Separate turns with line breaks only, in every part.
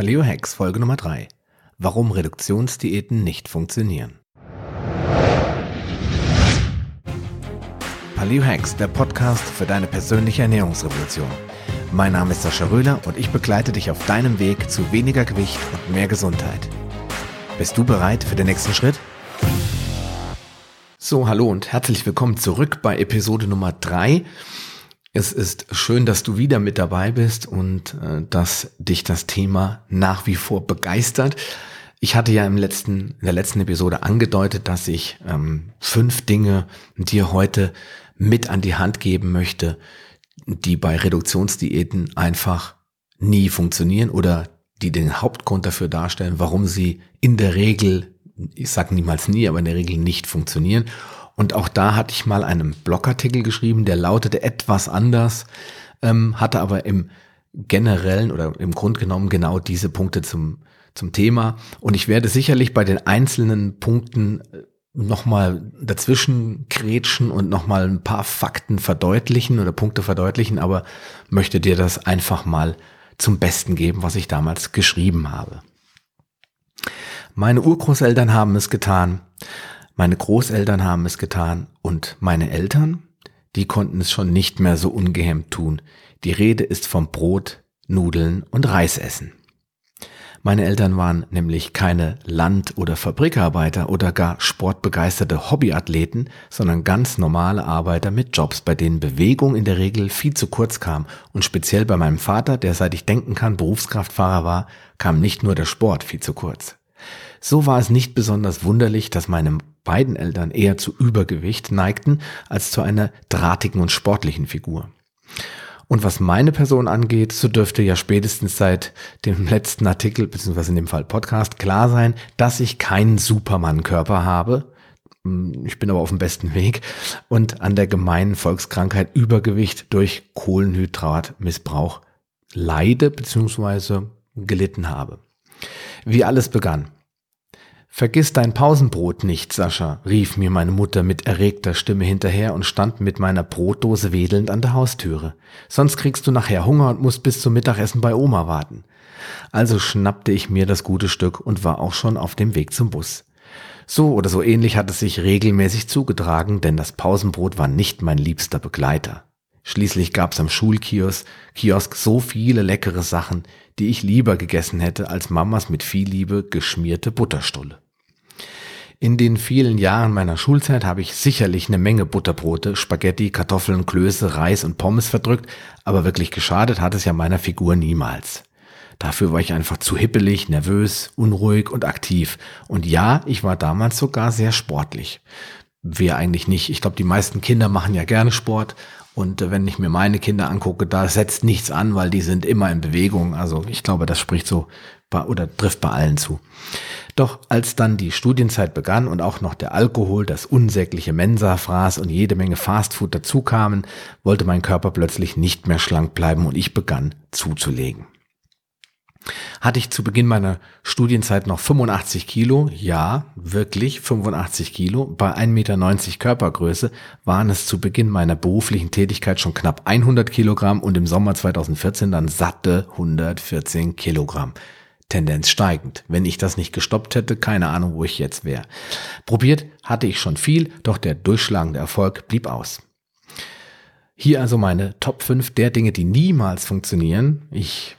Paleo Hacks Folge Nummer 3. Warum Reduktionsdiäten nicht funktionieren. Paleo Hacks, der Podcast für deine persönliche Ernährungsrevolution. Mein Name ist Sascha Röhler und ich begleite dich auf deinem Weg zu weniger Gewicht und mehr Gesundheit. Bist du bereit für den nächsten Schritt? So, hallo und herzlich willkommen zurück bei Episode Nummer 3. Es ist schön, dass du wieder mit dabei bist und äh, dass dich das Thema nach wie vor begeistert. Ich hatte ja im letzten, in der letzten Episode angedeutet, dass ich ähm, fünf Dinge dir heute mit an die Hand geben möchte, die bei Reduktionsdiäten einfach nie funktionieren oder die den Hauptgrund dafür darstellen, warum sie in der Regel, ich sage niemals nie, aber in der Regel nicht funktionieren und auch da hatte ich mal einen Blogartikel geschrieben, der lautete etwas anders, ähm, hatte aber im generellen oder im Grund genommen genau diese Punkte zum, zum Thema. Und ich werde sicherlich bei den einzelnen Punkten äh, nochmal dazwischen kretschen und nochmal ein paar Fakten verdeutlichen oder Punkte verdeutlichen, aber möchte dir das einfach mal zum Besten geben, was ich damals geschrieben habe. Meine Urgroßeltern haben es getan. Meine Großeltern haben es getan und meine Eltern, die konnten es schon nicht mehr so ungehemmt tun. Die Rede ist vom Brot, Nudeln und Reisessen. Meine Eltern waren nämlich keine Land- oder Fabrikarbeiter oder gar sportbegeisterte Hobbyathleten, sondern ganz normale Arbeiter mit Jobs, bei denen Bewegung in der Regel viel zu kurz kam. Und speziell bei meinem Vater, der seit ich denken kann Berufskraftfahrer war, kam nicht nur der Sport viel zu kurz. So war es nicht besonders wunderlich, dass meine beiden Eltern eher zu Übergewicht neigten als zu einer drahtigen und sportlichen Figur. Und was meine Person angeht, so dürfte ja spätestens seit dem letzten Artikel, beziehungsweise in dem Fall Podcast, klar sein, dass ich keinen Supermann-Körper habe. Ich bin aber auf dem besten Weg und an der gemeinen Volkskrankheit Übergewicht durch Kohlenhydratmissbrauch leide, beziehungsweise gelitten habe. Wie alles begann. Vergiss dein Pausenbrot nicht, Sascha, rief mir meine Mutter mit erregter Stimme hinterher und stand mit meiner Brotdose wedelnd an der Haustüre. Sonst kriegst du nachher Hunger und musst bis zum Mittagessen bei Oma warten. Also schnappte ich mir das gute Stück und war auch schon auf dem Weg zum Bus. So oder so ähnlich hat es sich regelmäßig zugetragen, denn das Pausenbrot war nicht mein liebster Begleiter. Schließlich gab's am Schulkiosk Kiosk so viele leckere Sachen, die ich lieber gegessen hätte als Mamas mit viel Liebe geschmierte Butterstulle. In den vielen Jahren meiner Schulzeit habe ich sicherlich eine Menge Butterbrote, Spaghetti, Kartoffeln, Klöße, Reis und Pommes verdrückt, aber wirklich geschadet hat es ja meiner Figur niemals. Dafür war ich einfach zu hippelig, nervös, unruhig und aktiv. Und ja, ich war damals sogar sehr sportlich. Wer eigentlich nicht. Ich glaube, die meisten Kinder machen ja gerne Sport und wenn ich mir meine Kinder angucke, da setzt nichts an, weil die sind immer in Bewegung. Also ich glaube, das spricht so bei, oder trifft bei allen zu. Doch als dann die Studienzeit begann und auch noch der Alkohol, das unsägliche Mensa-Fraß und jede Menge Fastfood dazukamen, wollte mein Körper plötzlich nicht mehr schlank bleiben und ich begann zuzulegen. Hatte ich zu Beginn meiner Studienzeit noch 85 Kilo? Ja, wirklich 85 Kilo. Bei 1,90 Meter Körpergröße waren es zu Beginn meiner beruflichen Tätigkeit schon knapp 100 Kilogramm und im Sommer 2014 dann satte 114 Kilogramm. Tendenz steigend. Wenn ich das nicht gestoppt hätte, keine Ahnung, wo ich jetzt wäre. Probiert hatte ich schon viel, doch der durchschlagende Erfolg blieb aus. Hier also meine Top 5 der Dinge, die niemals funktionieren. Ich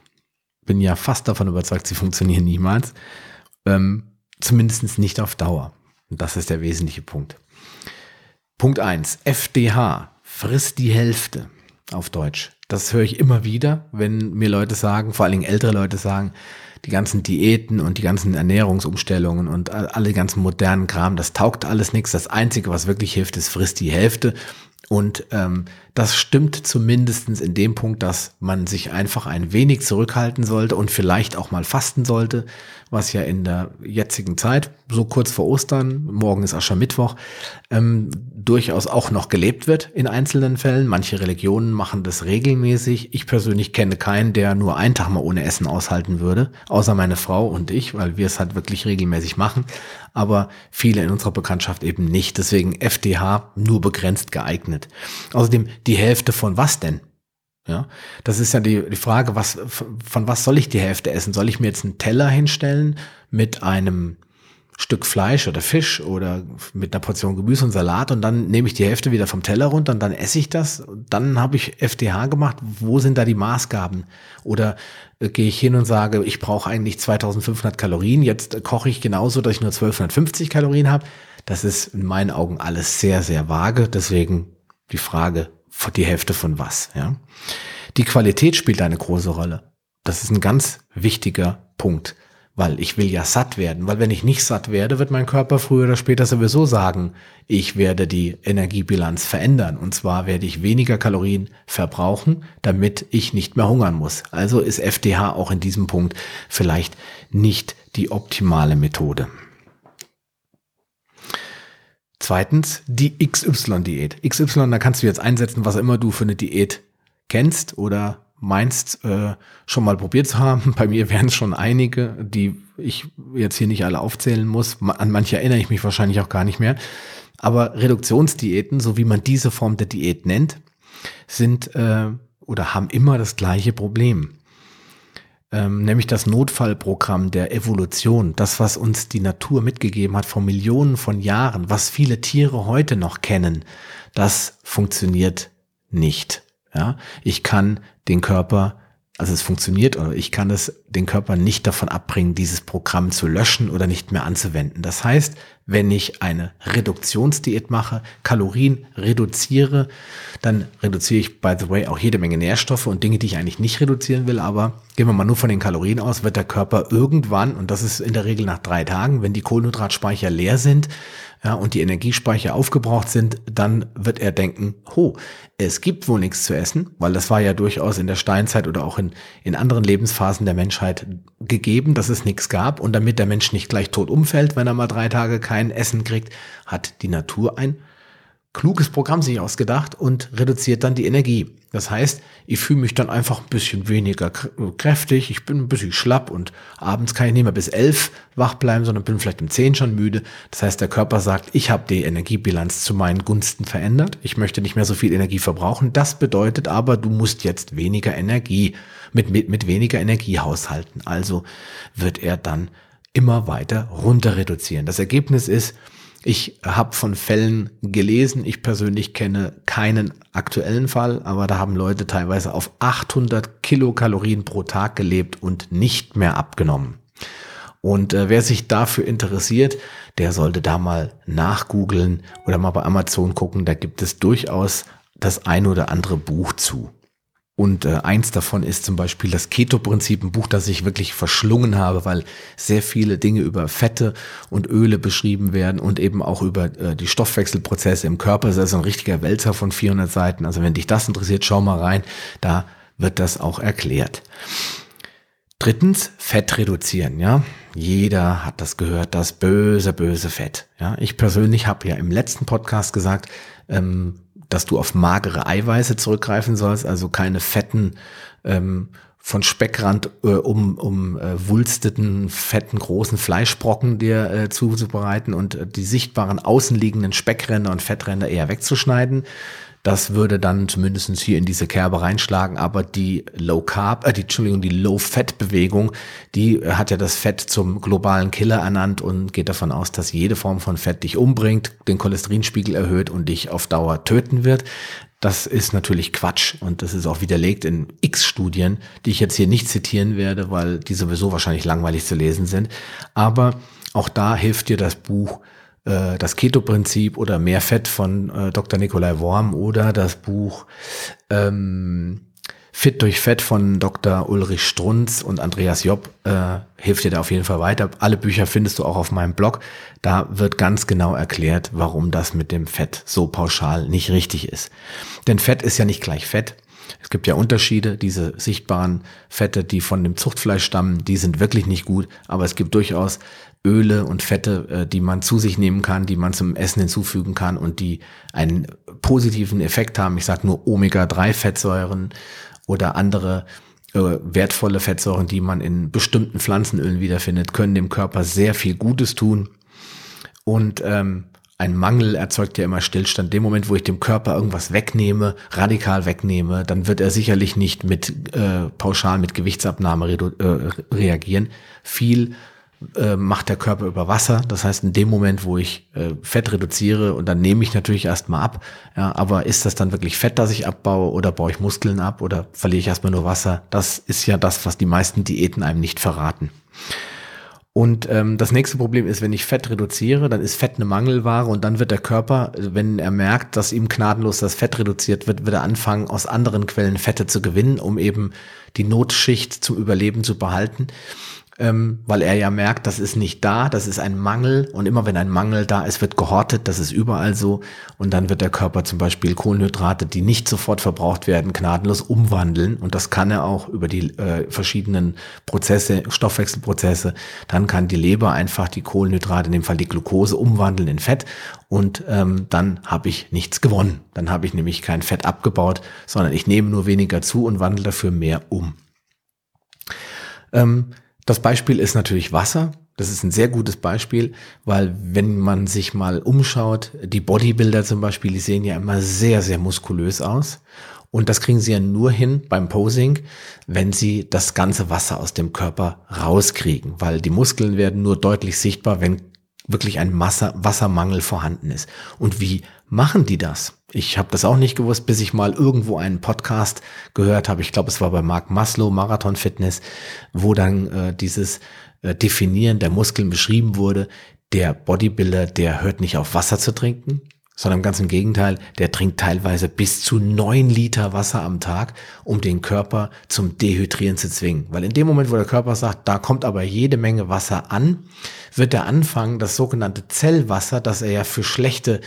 bin ja fast davon überzeugt, sie funktionieren niemals. Ähm, Zumindest nicht auf Dauer. Und das ist der wesentliche Punkt. Punkt 1. FDH. Frisst die Hälfte auf Deutsch. Das höre ich immer wieder, wenn mir Leute sagen, vor allen Dingen ältere Leute sagen, die ganzen Diäten und die ganzen Ernährungsumstellungen und alle ganzen modernen Kram, das taugt alles nichts. Das Einzige, was wirklich hilft, ist frisst die Hälfte. Und ähm, das stimmt zumindestens in dem Punkt, dass man sich einfach ein wenig zurückhalten sollte und vielleicht auch mal fasten sollte, was ja in der jetzigen Zeit, so kurz vor Ostern, morgen ist Aschermittwoch, ähm, durchaus auch noch gelebt wird in einzelnen Fällen. Manche Religionen machen das regelmäßig. Ich persönlich kenne keinen, der nur einen Tag mal ohne Essen aushalten würde, außer meine Frau und ich, weil wir es halt wirklich regelmäßig machen. Aber viele in unserer Bekanntschaft eben nicht. Deswegen FDH nur begrenzt geeignet. Außerdem die Hälfte von was denn? Ja, das ist ja die, die Frage, was, von was soll ich die Hälfte essen? Soll ich mir jetzt einen Teller hinstellen mit einem Stück Fleisch oder Fisch oder mit einer Portion Gemüse und Salat und dann nehme ich die Hälfte wieder vom Teller runter und dann esse ich das. Dann habe ich FDH gemacht. Wo sind da die Maßgaben? Oder äh, gehe ich hin und sage, ich brauche eigentlich 2500 Kalorien. Jetzt äh, koche ich genauso, dass ich nur 1250 Kalorien habe. Das ist in meinen Augen alles sehr, sehr vage. Deswegen die Frage, die Hälfte von was? Ja? Die Qualität spielt eine große Rolle. Das ist ein ganz wichtiger Punkt weil ich will ja satt werden, weil wenn ich nicht satt werde, wird mein Körper früher oder später sowieso sagen, ich werde die Energiebilanz verändern und zwar werde ich weniger Kalorien verbrauchen, damit ich nicht mehr hungern muss. Also ist FDH auch in diesem Punkt vielleicht nicht die optimale Methode. Zweitens, die XY-Diät. XY, da kannst du jetzt einsetzen, was immer du für eine Diät kennst oder meinst, äh, schon mal probiert zu haben. Bei mir wären es schon einige, die ich jetzt hier nicht alle aufzählen muss. An manche erinnere ich mich wahrscheinlich auch gar nicht mehr. Aber Reduktionsdiäten, so wie man diese Form der Diät nennt, sind äh, oder haben immer das gleiche Problem. Ähm, nämlich das Notfallprogramm der Evolution, das, was uns die Natur mitgegeben hat vor Millionen von Jahren, was viele Tiere heute noch kennen, das funktioniert nicht. Ja, ich kann den Körper, also es funktioniert, oder ich kann es den Körper nicht davon abbringen, dieses Programm zu löschen oder nicht mehr anzuwenden. Das heißt, wenn ich eine Reduktionsdiät mache, Kalorien reduziere, dann reduziere ich, by the way, auch jede Menge Nährstoffe und Dinge, die ich eigentlich nicht reduzieren will. Aber gehen wir mal nur von den Kalorien aus, wird der Körper irgendwann, und das ist in der Regel nach drei Tagen, wenn die Kohlenhydratspeicher leer sind, ja, und die Energiespeicher aufgebraucht sind, dann wird er denken, ho, es gibt wohl nichts zu essen, weil das war ja durchaus in der Steinzeit oder auch in, in anderen Lebensphasen der Menschheit gegeben, dass es nichts gab. Und damit der Mensch nicht gleich tot umfällt, wenn er mal drei Tage kein Essen kriegt, hat die Natur ein kluges Programm sich ausgedacht und reduziert dann die Energie. Das heißt, ich fühle mich dann einfach ein bisschen weniger kräftig, ich bin ein bisschen schlapp und abends kann ich nicht mehr bis elf wach bleiben, sondern bin vielleicht um zehn schon müde. Das heißt, der Körper sagt, ich habe die Energiebilanz zu meinen Gunsten verändert, ich möchte nicht mehr so viel Energie verbrauchen. Das bedeutet aber, du musst jetzt weniger Energie, mit, mit, mit weniger Energie haushalten. Also wird er dann immer weiter runter reduzieren. Das Ergebnis ist, ich habe von Fällen gelesen. Ich persönlich kenne keinen aktuellen Fall, aber da haben Leute teilweise auf 800 Kilokalorien pro Tag gelebt und nicht mehr abgenommen. Und äh, wer sich dafür interessiert, der sollte da mal nachgoogeln oder mal bei Amazon gucken. Da gibt es durchaus das ein oder andere Buch zu. Und äh, eins davon ist zum Beispiel das Keto-Prinzip, ein Buch, das ich wirklich verschlungen habe, weil sehr viele Dinge über Fette und Öle beschrieben werden und eben auch über äh, die Stoffwechselprozesse im Körper. Das ist ein richtiger Wälzer von 400 Seiten. Also wenn dich das interessiert, schau mal rein. Da wird das auch erklärt. Drittens, Fett reduzieren, ja. Jeder hat das gehört, das böse, böse Fett. Ja, ich persönlich habe ja im letzten Podcast gesagt, ähm, dass du auf magere Eiweiße zurückgreifen sollst, also keine fetten ähm, von Speckrand äh, um, um äh, wulsteten, fetten, großen Fleischbrocken dir äh, zuzubereiten und äh, die sichtbaren außenliegenden Speckränder und Fettränder eher wegzuschneiden. Das würde dann zumindestens hier in diese Kerbe reinschlagen, aber die Low Carb, äh, die, Entschuldigung, die Low Fat Bewegung, die äh, hat ja das Fett zum globalen Killer ernannt und geht davon aus, dass jede Form von Fett dich umbringt, den Cholesterinspiegel erhöht und dich auf Dauer töten wird. Das ist natürlich Quatsch und das ist auch widerlegt in x Studien, die ich jetzt hier nicht zitieren werde, weil die sowieso wahrscheinlich langweilig zu lesen sind. Aber auch da hilft dir das Buch äh, das Keto-Prinzip oder Mehr Fett von äh, Dr. Nikolai Worm oder das Buch ähm, Fit durch Fett von Dr. Ulrich Strunz und Andreas Job äh, hilft dir da auf jeden Fall weiter. Alle Bücher findest du auch auf meinem Blog. Da wird ganz genau erklärt, warum das mit dem Fett so pauschal nicht richtig ist. Denn Fett ist ja nicht gleich Fett. Es gibt ja Unterschiede. Diese sichtbaren Fette, die von dem Zuchtfleisch stammen, die sind wirklich nicht gut. Aber es gibt durchaus Öle und Fette, äh, die man zu sich nehmen kann, die man zum Essen hinzufügen kann und die einen positiven Effekt haben. Ich sage nur Omega-3-Fettsäuren oder andere äh, wertvolle Fettsäuren, die man in bestimmten Pflanzenölen wiederfindet, können dem Körper sehr viel Gutes tun. Und ähm, ein Mangel erzeugt ja immer Stillstand. Dem Moment, wo ich dem Körper irgendwas wegnehme, radikal wegnehme, dann wird er sicherlich nicht mit äh, pauschal mit Gewichtsabnahme äh, reagieren. Viel äh, macht der Körper über Wasser. Das heißt, in dem Moment, wo ich äh, Fett reduziere und dann nehme ich natürlich erstmal ab, ja, aber ist das dann wirklich Fett, das ich abbaue oder baue ich Muskeln ab oder verliere ich erstmal nur Wasser? Das ist ja das, was die meisten Diäten einem nicht verraten. Und ähm, das nächste Problem ist, wenn ich Fett reduziere, dann ist Fett eine Mangelware und dann wird der Körper, wenn er merkt, dass ihm gnadenlos das Fett reduziert wird, wird er anfangen, aus anderen Quellen Fette zu gewinnen, um eben die Notschicht zum Überleben zu behalten ähm, weil er ja merkt, das ist nicht da, das ist ein Mangel. Und immer wenn ein Mangel da ist, wird gehortet, das ist überall so. Und dann wird der Körper zum Beispiel Kohlenhydrate, die nicht sofort verbraucht werden, gnadenlos umwandeln. Und das kann er auch über die äh, verschiedenen Prozesse, Stoffwechselprozesse, dann kann die Leber einfach die Kohlenhydrate, in dem Fall die Glucose, umwandeln in Fett. Und ähm, dann habe ich nichts gewonnen. Dann habe ich nämlich kein Fett abgebaut, sondern ich nehme nur weniger zu und wandle dafür mehr um. Ähm, das Beispiel ist natürlich Wasser. Das ist ein sehr gutes Beispiel, weil wenn man sich mal umschaut, die Bodybuilder zum Beispiel, die sehen ja immer sehr, sehr muskulös aus. Und das kriegen sie ja nur hin beim Posing, wenn sie das ganze Wasser aus dem Körper rauskriegen, weil die Muskeln werden nur deutlich sichtbar, wenn wirklich ein Masse Wassermangel vorhanden ist. Und wie machen die das? Ich habe das auch nicht gewusst, bis ich mal irgendwo einen Podcast gehört habe. Ich glaube, es war bei Mark Maslow, Marathon Fitness, wo dann äh, dieses äh, Definieren der Muskeln beschrieben wurde. Der Bodybuilder, der hört nicht auf Wasser zu trinken, sondern ganz im Gegenteil, der trinkt teilweise bis zu neun Liter Wasser am Tag, um den Körper zum Dehydrieren zu zwingen. Weil in dem Moment, wo der Körper sagt, da kommt aber jede Menge Wasser an, wird er anfangen, das sogenannte Zellwasser, das er ja für schlechte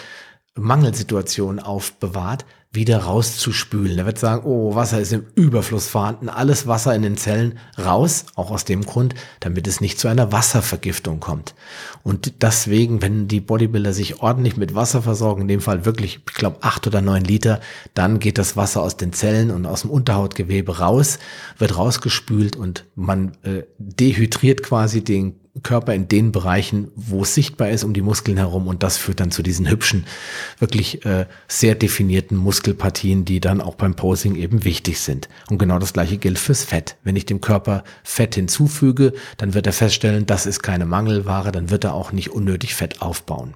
Mangelsituationen aufbewahrt, wieder rauszuspülen. Er wird sagen, oh, Wasser ist im Überfluss vorhanden, alles Wasser in den Zellen raus, auch aus dem Grund, damit es nicht zu einer Wasservergiftung kommt. Und deswegen, wenn die Bodybuilder sich ordentlich mit Wasser versorgen, in dem Fall wirklich, ich glaube, acht oder neun Liter, dann geht das Wasser aus den Zellen und aus dem Unterhautgewebe raus, wird rausgespült und man äh, dehydriert quasi den Körper in den Bereichen, wo es sichtbar ist, um die Muskeln herum. Und das führt dann zu diesen hübschen, wirklich äh, sehr definierten Muskelpartien, die dann auch beim Posing eben wichtig sind. Und genau das gleiche gilt fürs Fett. Wenn ich dem Körper Fett hinzufüge, dann wird er feststellen, das ist keine Mangelware, dann wird er auch nicht unnötig Fett aufbauen.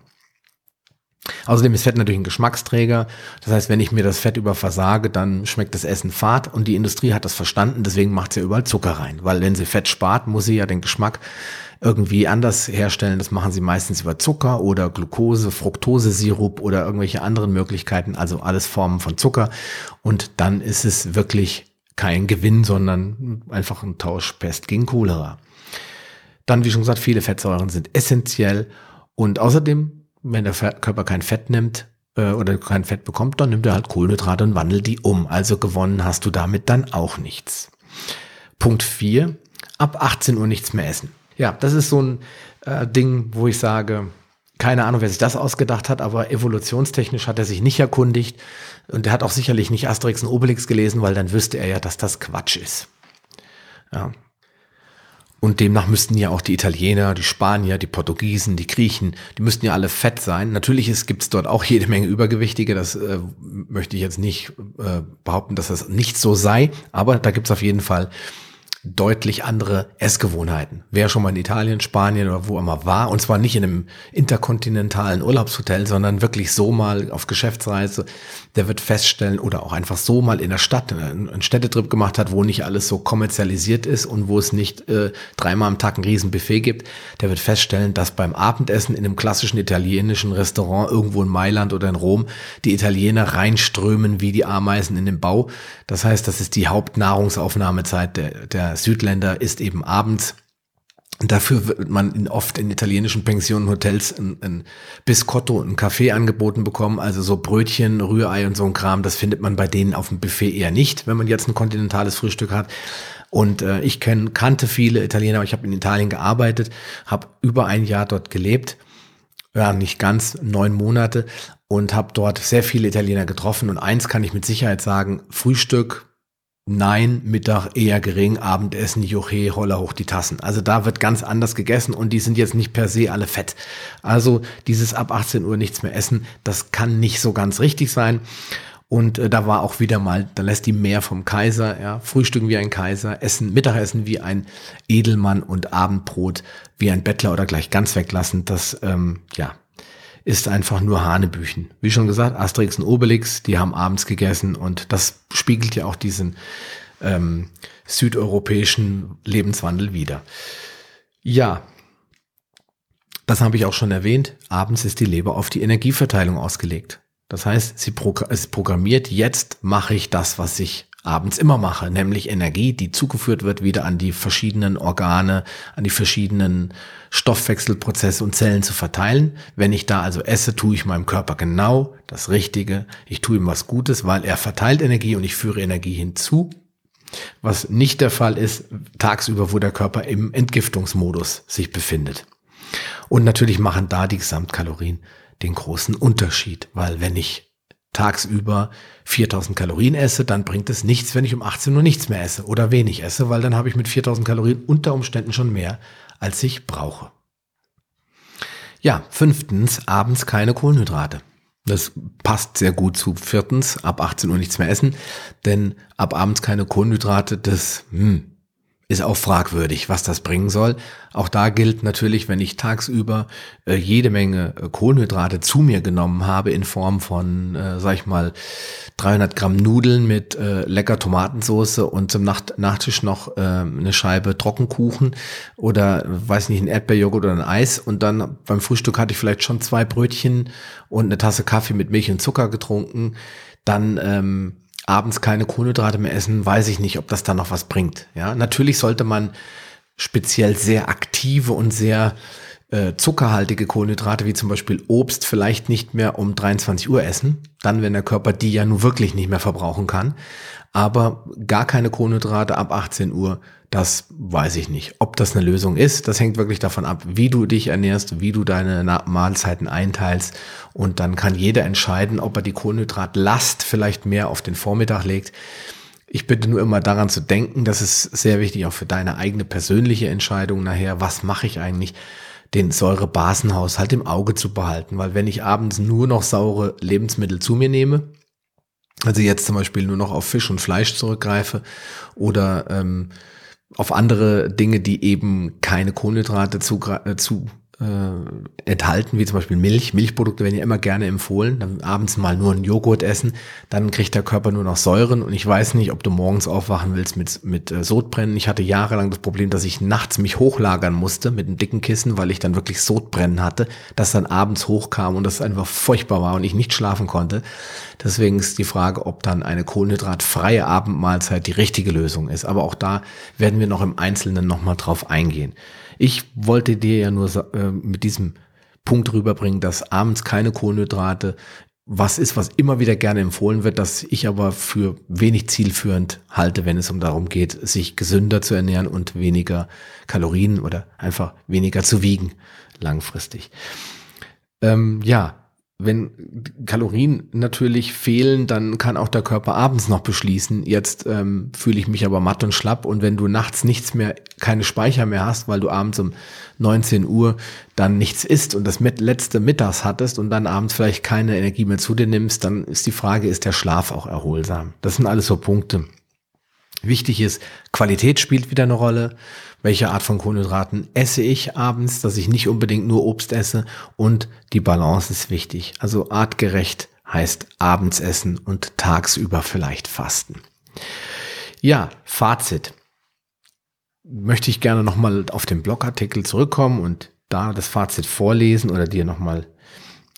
Außerdem ist Fett natürlich ein Geschmacksträger. Das heißt, wenn ich mir das Fett über versage, dann schmeckt das Essen fad und die Industrie hat das verstanden, deswegen macht sie ja überall Zucker rein. Weil wenn sie Fett spart, muss sie ja den Geschmack irgendwie anders herstellen. Das machen sie meistens über Zucker oder Glucose, Fructose-Sirup oder irgendwelche anderen Möglichkeiten, also alles Formen von Zucker. Und dann ist es wirklich kein Gewinn, sondern einfach ein Tausch Pest gegen Cholera. Dann, wie schon gesagt, viele Fettsäuren sind essentiell und außerdem, wenn der Körper kein Fett nimmt, äh, oder kein Fett bekommt, dann nimmt er halt Kohlenhydrate und wandelt die um. Also gewonnen hast du damit dann auch nichts. Punkt 4. Ab 18 Uhr nichts mehr essen. Ja, das ist so ein äh, Ding, wo ich sage, keine Ahnung, wer sich das ausgedacht hat, aber evolutionstechnisch hat er sich nicht erkundigt und er hat auch sicherlich nicht Asterix und Obelix gelesen, weil dann wüsste er ja, dass das Quatsch ist. Ja. Und demnach müssten ja auch die Italiener, die Spanier, die Portugiesen, die Griechen, die müssten ja alle fett sein. Natürlich gibt es dort auch jede Menge Übergewichtige, das äh, möchte ich jetzt nicht äh, behaupten, dass das nicht so sei, aber da gibt es auf jeden Fall deutlich andere Essgewohnheiten. Wer schon mal in Italien, Spanien oder wo immer war, und zwar nicht in einem interkontinentalen Urlaubshotel, sondern wirklich so mal auf Geschäftsreise, der wird feststellen oder auch einfach so mal in der Stadt einen Städtetrip gemacht hat, wo nicht alles so kommerzialisiert ist und wo es nicht äh, dreimal am Tag ein Riesenbuffet gibt, der wird feststellen, dass beim Abendessen in einem klassischen italienischen Restaurant irgendwo in Mailand oder in Rom die Italiener reinströmen wie die Ameisen in den Bau. Das heißt, das ist die Hauptnahrungsaufnahmezeit der, der Südländer ist eben abends. Dafür wird man in, oft in italienischen Pensionen, Hotels ein, ein Biscotto, ein Kaffee angeboten bekommen, also so Brötchen, Rührei und so ein Kram. Das findet man bei denen auf dem Buffet eher nicht, wenn man jetzt ein kontinentales Frühstück hat. Und äh, ich kenn, kannte viele Italiener, ich habe in Italien gearbeitet, habe über ein Jahr dort gelebt, ja nicht ganz neun Monate und habe dort sehr viele Italiener getroffen. Und eins kann ich mit Sicherheit sagen: Frühstück Nein, Mittag eher gering, Abendessen, Juche, holla hoch die Tassen. Also da wird ganz anders gegessen und die sind jetzt nicht per se alle fett. Also dieses ab 18 Uhr nichts mehr essen, das kann nicht so ganz richtig sein. Und äh, da war auch wieder mal, da lässt die mehr vom Kaiser, ja, Frühstücken wie ein Kaiser, Essen, Mittagessen wie ein Edelmann und Abendbrot wie ein Bettler oder gleich ganz weglassen. Das, ähm, ja, ist einfach nur Hanebüchen. Wie schon gesagt, Asterix und Obelix, die haben abends gegessen und das spiegelt ja auch diesen ähm, südeuropäischen Lebenswandel wider. Ja, das habe ich auch schon erwähnt. Abends ist die Leber auf die Energieverteilung ausgelegt. Das heißt, sie programmiert, jetzt mache ich das, was ich abends immer mache, nämlich Energie, die zugeführt wird wieder an die verschiedenen Organe, an die verschiedenen Stoffwechselprozesse und Zellen zu verteilen. Wenn ich da also esse, tue ich meinem Körper genau das Richtige. Ich tue ihm was Gutes, weil er verteilt Energie und ich führe Energie hinzu. Was nicht der Fall ist tagsüber, wo der Körper im Entgiftungsmodus sich befindet. Und natürlich machen da die Gesamtkalorien den großen Unterschied, weil wenn ich tagsüber 4000 Kalorien esse, dann bringt es nichts, wenn ich um 18 Uhr nichts mehr esse oder wenig esse, weil dann habe ich mit 4000 Kalorien unter Umständen schon mehr, als ich brauche. Ja, fünftens, abends keine Kohlenhydrate. Das passt sehr gut zu viertens, ab 18 Uhr nichts mehr essen, denn ab abends keine Kohlenhydrate, das, hm, ist auch fragwürdig, was das bringen soll. Auch da gilt natürlich, wenn ich tagsüber äh, jede Menge äh, Kohlenhydrate zu mir genommen habe in Form von, äh, sag ich mal, 300 Gramm Nudeln mit äh, lecker Tomatensauce und zum Nacht Nachtisch noch äh, eine Scheibe Trockenkuchen oder, weiß nicht, ein Erdbeerjoghurt oder ein Eis und dann beim Frühstück hatte ich vielleicht schon zwei Brötchen und eine Tasse Kaffee mit Milch und Zucker getrunken, dann ähm, abends keine Kohlenhydrate mehr essen, weiß ich nicht, ob das da noch was bringt. Ja, natürlich sollte man speziell sehr aktive und sehr äh, zuckerhaltige Kohlenhydrate, wie zum Beispiel Obst, vielleicht nicht mehr um 23 Uhr essen, dann, wenn der Körper die ja nun wirklich nicht mehr verbrauchen kann. Aber gar keine Kohlenhydrate ab 18 Uhr das weiß ich nicht. Ob das eine Lösung ist, das hängt wirklich davon ab, wie du dich ernährst, wie du deine Mahlzeiten einteilst. Und dann kann jeder entscheiden, ob er die Kohlenhydratlast vielleicht mehr auf den Vormittag legt. Ich bitte nur immer daran zu denken, das ist sehr wichtig auch für deine eigene persönliche Entscheidung nachher. Was mache ich eigentlich? Den Säurebasenhaushalt im Auge zu behalten, weil wenn ich abends nur noch saure Lebensmittel zu mir nehme, also jetzt zum Beispiel nur noch auf Fisch und Fleisch zurückgreife oder ähm, auf andere Dinge, die eben keine Kohlenhydrate zu, äh, zu äh, enthalten, wie zum Beispiel Milch. Milchprodukte werden ja immer gerne empfohlen. Dann abends mal nur einen Joghurt essen, dann kriegt der Körper nur noch Säuren und ich weiß nicht, ob du morgens aufwachen willst mit, mit äh, Sodbrennen. Ich hatte jahrelang das Problem, dass ich nachts mich hochlagern musste mit einem dicken Kissen, weil ich dann wirklich Sodbrennen hatte, das dann abends hochkam und das einfach furchtbar war und ich nicht schlafen konnte. Deswegen ist die Frage, ob dann eine kohlenhydratfreie Abendmahlzeit die richtige Lösung ist. Aber auch da werden wir noch im Einzelnen nochmal drauf eingehen. Ich wollte dir ja nur äh, mit diesem Punkt rüberbringen, dass abends keine Kohlenhydrate was ist, was immer wieder gerne empfohlen wird, dass ich aber für wenig zielführend halte, wenn es um darum geht, sich gesünder zu ernähren und weniger Kalorien oder einfach weniger zu wiegen langfristig. Ähm, ja, wenn Kalorien natürlich fehlen, dann kann auch der Körper abends noch beschließen, jetzt ähm, fühle ich mich aber matt und schlapp und wenn du nachts nichts mehr, keine Speicher mehr hast, weil du abends um 19 Uhr dann nichts isst und das mit letzte Mittags hattest und dann abends vielleicht keine Energie mehr zu dir nimmst, dann ist die Frage, ist der Schlaf auch erholsam? Das sind alles so Punkte. Wichtig ist, Qualität spielt wieder eine Rolle welche Art von Kohlenhydraten esse ich abends, dass ich nicht unbedingt nur Obst esse und die Balance ist wichtig. Also artgerecht heißt abends essen und tagsüber vielleicht fasten. Ja, Fazit. Möchte ich gerne nochmal auf den Blogartikel zurückkommen und da das Fazit vorlesen oder dir nochmal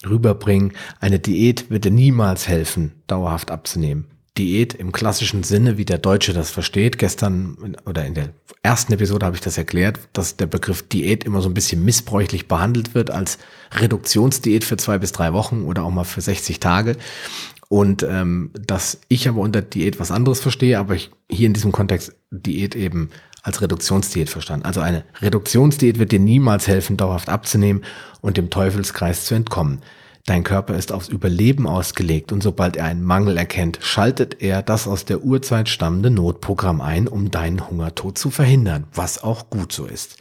rüberbringen. Eine Diät wird dir niemals helfen, dauerhaft abzunehmen. Diät im klassischen Sinne, wie der Deutsche das versteht. Gestern oder in der ersten Episode habe ich das erklärt, dass der Begriff Diät immer so ein bisschen missbräuchlich behandelt wird als Reduktionsdiät für zwei bis drei Wochen oder auch mal für 60 Tage. Und ähm, dass ich aber unter Diät was anderes verstehe, aber ich hier in diesem Kontext Diät eben als Reduktionsdiät verstanden. Also eine Reduktionsdiät wird dir niemals helfen, dauerhaft abzunehmen und dem Teufelskreis zu entkommen. Dein Körper ist aufs Überleben ausgelegt und sobald er einen Mangel erkennt, schaltet er das aus der Urzeit stammende Notprogramm ein, um deinen Hungertod zu verhindern, was auch gut so ist.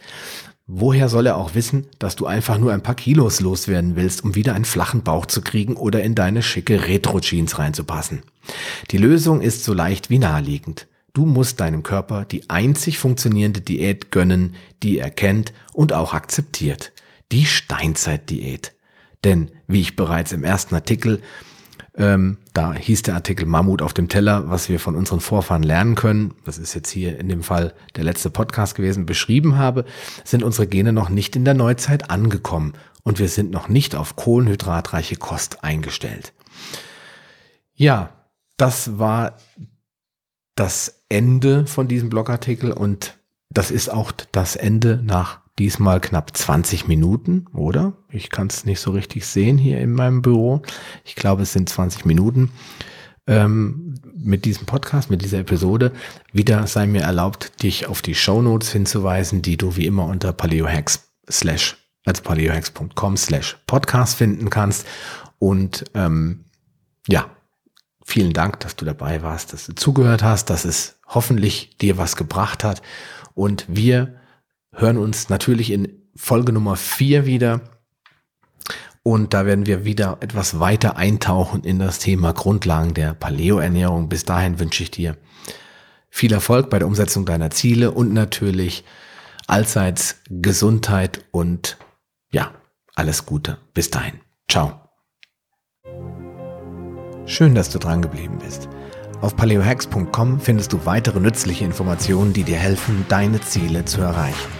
Woher soll er auch wissen, dass du einfach nur ein paar Kilos loswerden willst, um wieder einen flachen Bauch zu kriegen oder in deine schicke Retro-Jeans reinzupassen? Die Lösung ist so leicht wie naheliegend. Du musst deinem Körper die einzig funktionierende Diät gönnen, die er kennt und auch akzeptiert. Die Steinzeit-Diät. Denn, wie ich bereits im ersten Artikel, ähm, da hieß der Artikel Mammut auf dem Teller, was wir von unseren Vorfahren lernen können, das ist jetzt hier in dem Fall der letzte Podcast gewesen, beschrieben habe, sind unsere Gene noch nicht in der Neuzeit angekommen und wir sind noch nicht auf kohlenhydratreiche Kost eingestellt. Ja, das war das Ende von diesem Blogartikel und das ist auch das Ende nach diesmal knapp 20 Minuten, oder? Ich kann es nicht so richtig sehen hier in meinem Büro. Ich glaube, es sind 20 Minuten ähm, mit diesem Podcast, mit dieser Episode. Wieder sei mir erlaubt, dich auf die Show Notes hinzuweisen, die du wie immer unter paleohacks slash als paleohacks.com slash podcast finden kannst. Und ähm, ja, Vielen Dank, dass du dabei warst, dass du zugehört hast, dass es hoffentlich dir was gebracht hat. Und wir hören uns natürlich in Folge Nummer vier wieder. Und da werden wir wieder etwas weiter eintauchen in das Thema Grundlagen der Paleo-Ernährung. Bis dahin wünsche ich dir viel Erfolg bei der Umsetzung deiner Ziele und natürlich allseits Gesundheit und ja, alles Gute. Bis dahin. Ciao. Schön, dass du dran geblieben bist. Auf paleohacks.com findest du weitere nützliche Informationen, die dir helfen, deine Ziele zu erreichen.